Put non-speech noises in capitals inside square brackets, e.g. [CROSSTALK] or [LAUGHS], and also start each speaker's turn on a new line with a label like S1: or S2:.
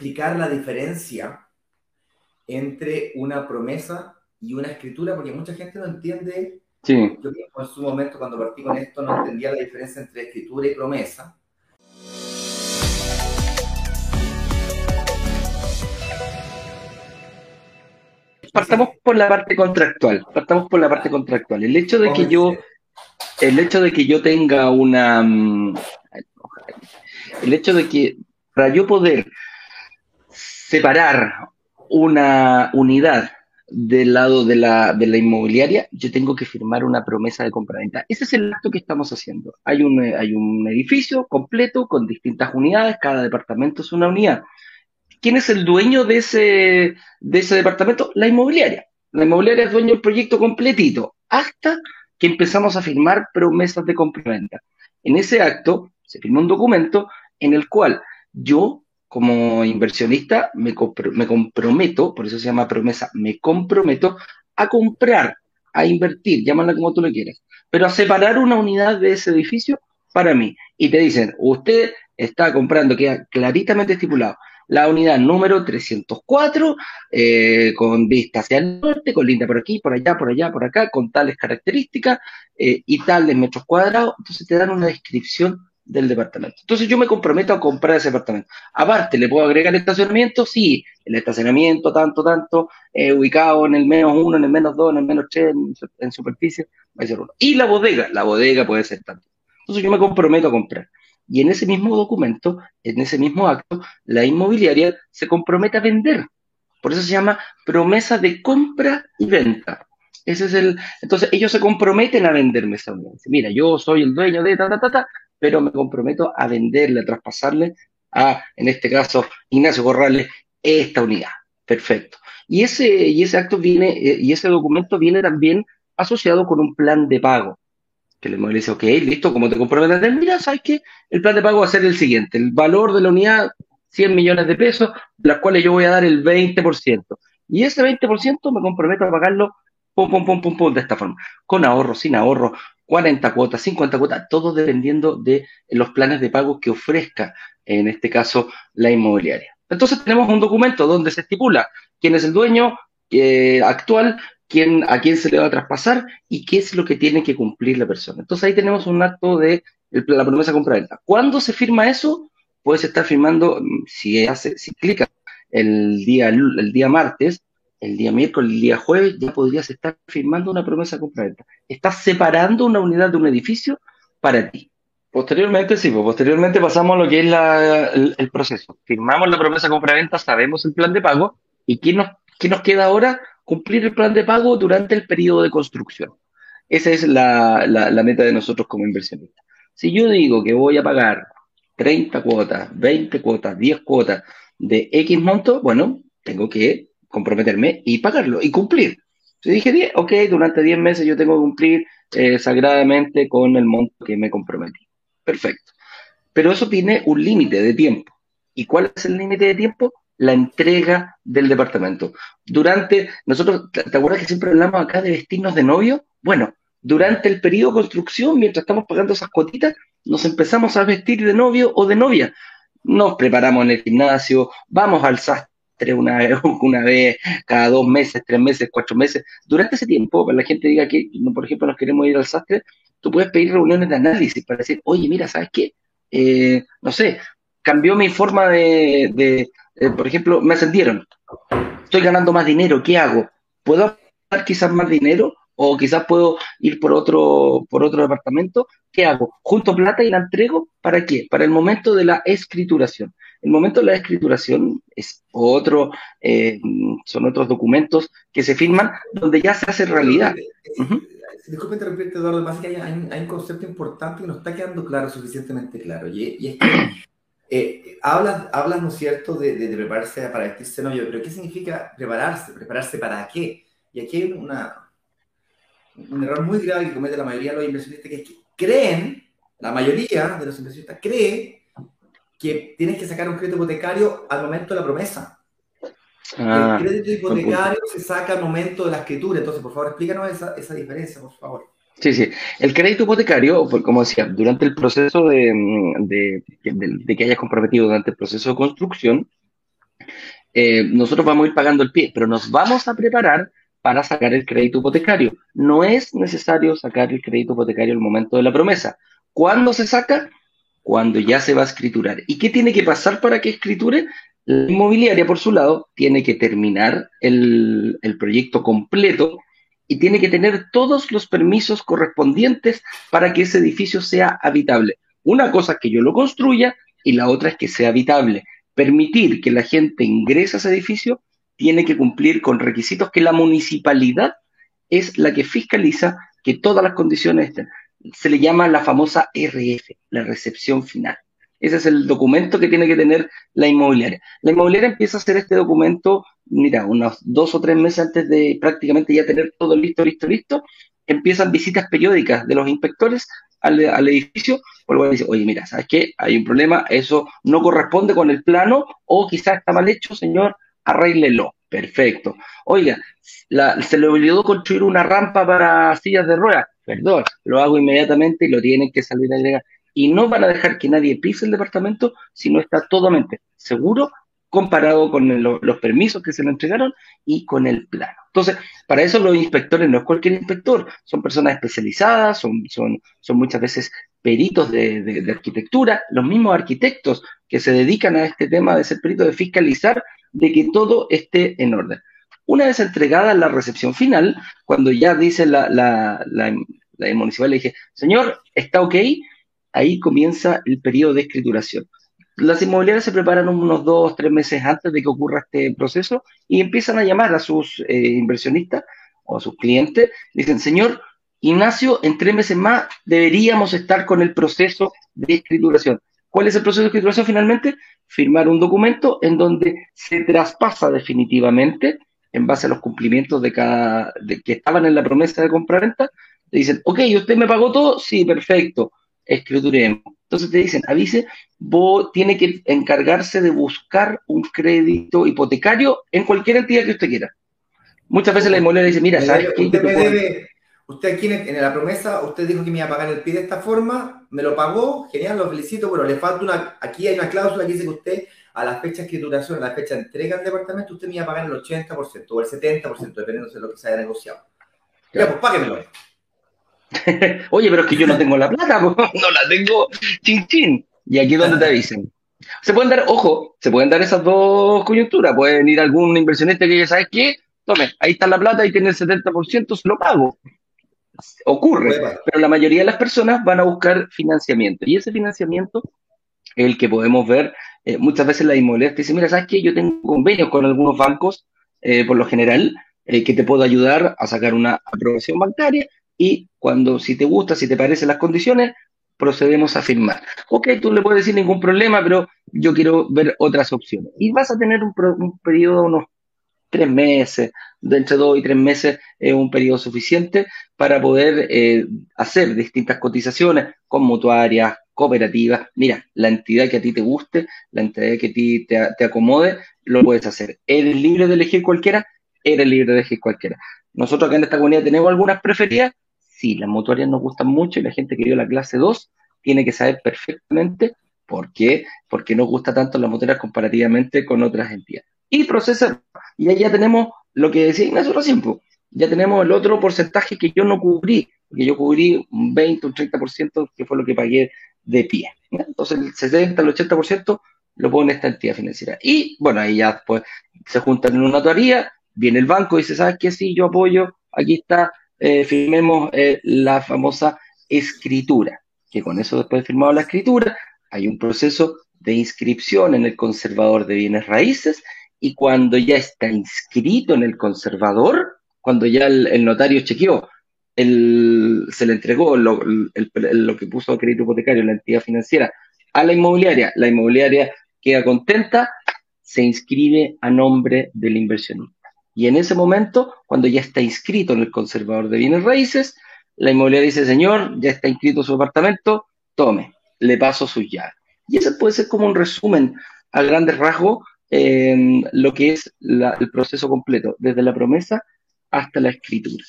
S1: explicar la diferencia entre una promesa y una escritura, porque mucha gente no entiende.
S2: Sí.
S1: Yo mismo en su momento, cuando partí con esto, no entendía la diferencia entre escritura y promesa.
S2: Partamos por la parte contractual. Partamos por la parte contractual. El hecho de que yo, el hecho de que yo tenga una, mm, el hecho de que para yo poder separar una unidad del lado de la, de la inmobiliaria, yo tengo que firmar una promesa de compraventa. Ese es el acto que estamos haciendo. Hay un, hay un edificio completo con distintas unidades, cada departamento es una unidad. ¿Quién es el dueño de ese, de ese departamento? La inmobiliaria. La inmobiliaria es dueño del proyecto completito, hasta que empezamos a firmar promesas de compraventa. En ese acto se firma un documento en el cual yo como inversionista me, me comprometo, por eso se llama promesa, me comprometo a comprar, a invertir, llámala como tú lo quieras, pero a separar una unidad de ese edificio para mí. Y te dicen, usted está comprando, queda claritamente estipulado, la unidad número 304, eh, con vista hacia el norte, con linda por aquí, por allá, por allá, por acá, con tales características eh, y tales metros cuadrados. Entonces te dan una descripción del departamento. Entonces yo me comprometo a comprar ese departamento. Aparte, ¿le puedo agregar estacionamiento? Sí, el estacionamiento tanto, tanto, eh, ubicado en el menos uno, en el menos dos, en el menos tres, en, superficie, va a ser uno. Y la bodega, la bodega puede ser tanto. Entonces yo me comprometo a comprar. Y en ese mismo documento, en ese mismo acto, la inmobiliaria se compromete a vender. Por eso se llama promesa de compra y venta. Ese es el. Entonces, ellos se comprometen a venderme esa unidad. Mira, yo soy el dueño de ta, ta, ta, ta, pero me comprometo a venderle, a traspasarle a, en este caso, Ignacio Corrales, esta unidad. Perfecto. Y ese, y ese acto viene, eh, y ese documento viene también asociado con un plan de pago. Que le dice, ok, listo, como te comprometes, mira, ¿sabes qué? El plan de pago va a ser el siguiente. El valor de la unidad, 100 millones de pesos, de las cuales yo voy a dar el 20%. Y ese 20% me comprometo a pagarlo pum, pum, pum, pum, pum, de esta forma. Con ahorro, sin ahorro, 40 cuotas, 50 cuotas, todo dependiendo de los planes de pago que ofrezca, en este caso, la inmobiliaria. Entonces tenemos un documento donde se estipula quién es el dueño eh, actual, quién, a quién se le va a traspasar y qué es lo que tiene que cumplir la persona. Entonces ahí tenemos un acto de la promesa compra-venta. ¿Cuándo se firma eso? Puedes estar firmando, mm, si, hace, si clica el día, el día martes, el día miércoles, el día jueves, ya podrías estar firmando una promesa de compraventa. Estás separando una unidad de un edificio para ti. Posteriormente, sí, pues posteriormente pasamos a lo que es el, proceso. Firmamos la promesa de compraventa, sabemos el plan de pago, y ¿qué nos, qué nos queda ahora? Cumplir el plan de pago durante el periodo de construcción. Esa es la, la meta de nosotros como inversionistas. Si yo digo que voy a pagar 30 cuotas, 20 cuotas, 10 cuotas de X monto, bueno, tengo que comprometerme y pagarlo y cumplir. Si dije 10, ok, durante 10 meses yo tengo que cumplir eh, sagradamente con el monto que me comprometí. Perfecto. Pero eso tiene un límite de tiempo. ¿Y cuál es el límite de tiempo? La entrega del departamento. Durante, nosotros, ¿te acuerdas que siempre hablamos acá de vestirnos de novio? Bueno, durante el periodo de construcción, mientras estamos pagando esas cuotitas, nos empezamos a vestir de novio o de novia. Nos preparamos en el gimnasio, vamos al sastre una, [LAUGHS] una vez cada dos meses, tres meses, cuatro meses. Durante ese tiempo, para la gente diga que, por ejemplo, nos queremos ir al sastre, tú puedes pedir reuniones de análisis para decir, oye, mira, ¿sabes qué? Eh, no sé, cambió mi forma de, por ejemplo, me ascendieron, estoy ganando más dinero, ¿qué hago? ¿Puedo dar quizás más dinero? o quizás puedo ir por otro, por otro departamento, ¿qué hago? Junto plata y la entrego, ¿para qué? Para el momento de la escrituración. El momento de la escrituración es otro, eh, son otros documentos que se firman donde ya se hace realidad.
S1: Disculpe interrumpirte, Eduardo, lo que hay, hay, un concepto importante que no está quedando claro, suficientemente claro, y, es que [CLEARS THROAT] eh, hablas, hablas, ¿no es cierto?, de, de, prepararse para vestirse novio, pero ¿qué significa prepararse? ¿Prepararse para qué? Y aquí hay una, un error muy grave que comete la mayoría de los inversionistas, que es que creen, la mayoría de los inversionistas cree que tienes que sacar un crédito hipotecario al momento de la promesa. Ah, el crédito hipotecario se saca al momento de la escritura. Entonces, por favor, explícanos esa, esa diferencia, por favor.
S2: Sí, sí. El crédito hipotecario, como decía, durante el proceso de, de, de, que hayas comprometido, durante el proceso de construcción, eh, nosotros vamos a ir pagando el pie, pero nos vamos a preparar para sacar el crédito hipotecario. No es necesario sacar el crédito hipotecario al momento de la promesa. ¿Cuándo se saca? Cuando ya se va a escriturar. ¿Y qué tiene que pasar para que escriture? La inmobiliaria, por su lado, tiene que terminar el, el proyecto completo y tiene que tener todos los permisos correspondientes para que ese edificio sea habitable. Una cosa es que yo lo construya y la otra es que sea habitable. Permitir que la gente ingrese a ese edificio tiene que cumplir con requisitos que la municipalidad es la que fiscaliza que todas las condiciones estén. Se le llama la famosa RF, la recepción final. Ese es el documento que tiene que tener la inmobiliaria. La inmobiliaria empieza a hacer este documento, mira, unos dos o tres meses antes de prácticamente ya tener todo listo, listo, listo. Empiezan visitas periódicas de los inspectores al, edificio, por lo cual dice, oye, mira, ¿sabes qué? Hay un problema, eso no corresponde con el plano, o quizás está mal hecho, señor, arréglelo. Perfecto. Oiga, se le olvidó construir una rampa para sillas de ruedas. Perdón, lo hago inmediatamente y lo tienen que salir a agregar. Y no van a dejar que nadie pise el departamento si no está totalmente seguro comparado con los permisos que se le entregaron y con el plano. Entonces, para eso los inspectores no es cualquier inspector, son personas especializadas, son, muchas veces peritos de, arquitectura, los mismos arquitectos que se dedican a este tema de ser peritos de fiscalizar de que todo esté en orden. Una vez entregada la recepción final, cuando ya dice la, la municipal, le dije, señor, ¿está ok? Ahí comienza el periodo de escrituración. Las inmobiliarias se preparan unos dos, tres meses antes de que ocurra este proceso y empiezan a llamar a sus eh, inversionistas o a sus clientes. Dicen, señor Ignacio, en tres meses más deberíamos estar con el proceso de escrituración. ¿Cuál es el proceso de escrituración finalmente? Firmar un documento en donde se traspasa definitivamente, en base a los cumplimientos de cada, que estaban en la promesa de compra-venta, le dicen, ok, ¿usted me pagó todo? Sí, perfecto, escrituremos. Entonces te dicen, avise, vos tiene que encargarse de buscar un crédito hipotecario en cualquier entidad que usted quiera. Muchas veces la inmobiliaria dice, mira, ¿sabes qué?
S1: Usted me debe, Usted aquí en, la promesa, usted dijo que me iba a pagar el pie de esta forma, me lo pagó, genial, lo felicito, pero le falta una, aquí hay una cláusula que dice que usted a la fecha de escrituración, a la fecha de entrega del departamento, usted me iba a pagar el 80% o el 70%, dependiendo de lo que se haya negociado. Ya, pues páguemelo. [LAUGHS]
S2: Oye, pero es que yo no tengo la plata, [LAUGHS] no la tengo chin chin. Y aquí es donde te dicen. Se pueden dar, ojo, se pueden dar esas dos coyunturas. Pueden ir algún inversionista que ya sabes qué, tome, ahí está la plata y tiene el 70%, se lo pago ocurre, pero la mayoría de las personas van a buscar financiamiento y ese financiamiento es el que podemos ver eh, muchas veces la inmobiliaria te dice, mira, ¿sabes qué? Yo tengo convenios con algunos bancos, eh, por lo general, eh, que te puedo ayudar a sacar una aprobación bancaria y cuando, si te gusta, si te parecen las condiciones, procedemos a firmar. Ok, tú le puedes decir ningún problema, pero yo quiero ver otras opciones. Y vas a tener un, un periodo unos tres meses, de entre dos y tres meses es un periodo suficiente para poder eh, hacer distintas cotizaciones con mutuarias, cooperativas. Mira, la entidad que a ti te guste, la entidad que a ti te, acomode, lo puedes hacer. ¿Eres libre de elegir cualquiera? Eres libre de elegir cualquiera. Nosotros acá en esta comunidad tenemos algunas preferidas. Sí, las mutuarias nos gustan mucho y la gente que dio la clase 2 tiene que saber perfectamente por qué, porque nos gusta tanto las mutuarias comparativamente con otras entidades. Y procesar. Y ahí ya tenemos lo que decía Ignacio recién, ya tenemos el otro porcentaje que yo no cubrí, porque yo cubrí un 20, un 30%, que fue lo que pagué de pie. Entonces el 70, el 80% lo pone esta entidad financiera. Y bueno, ahí ya después se juntan en una notaría, viene el banco y dice, ¿sabes qué? Sí, yo apoyo, aquí está, eh, firmemos eh, la famosa escritura, que con eso después de firmado la escritura, hay un proceso de inscripción en el conservador de bienes raíces y cuando ya está inscrito en el conservador, cuando ya el, notario chequeó, el, se le entregó lo, lo que puso crédito hipotecario la entidad financiera a la inmobiliaria, la inmobiliaria queda contenta, se inscribe a nombre del inversionista. Y en ese momento, cuando ya está inscrito en el conservador de bienes raíces, la inmobiliaria dice, señor, ya está inscrito su apartamento, tome, le paso sus llaves. Y ese puede ser como un resumen a grandes rasgos lo que es el proceso completo, desde la promesa hasta la escritura.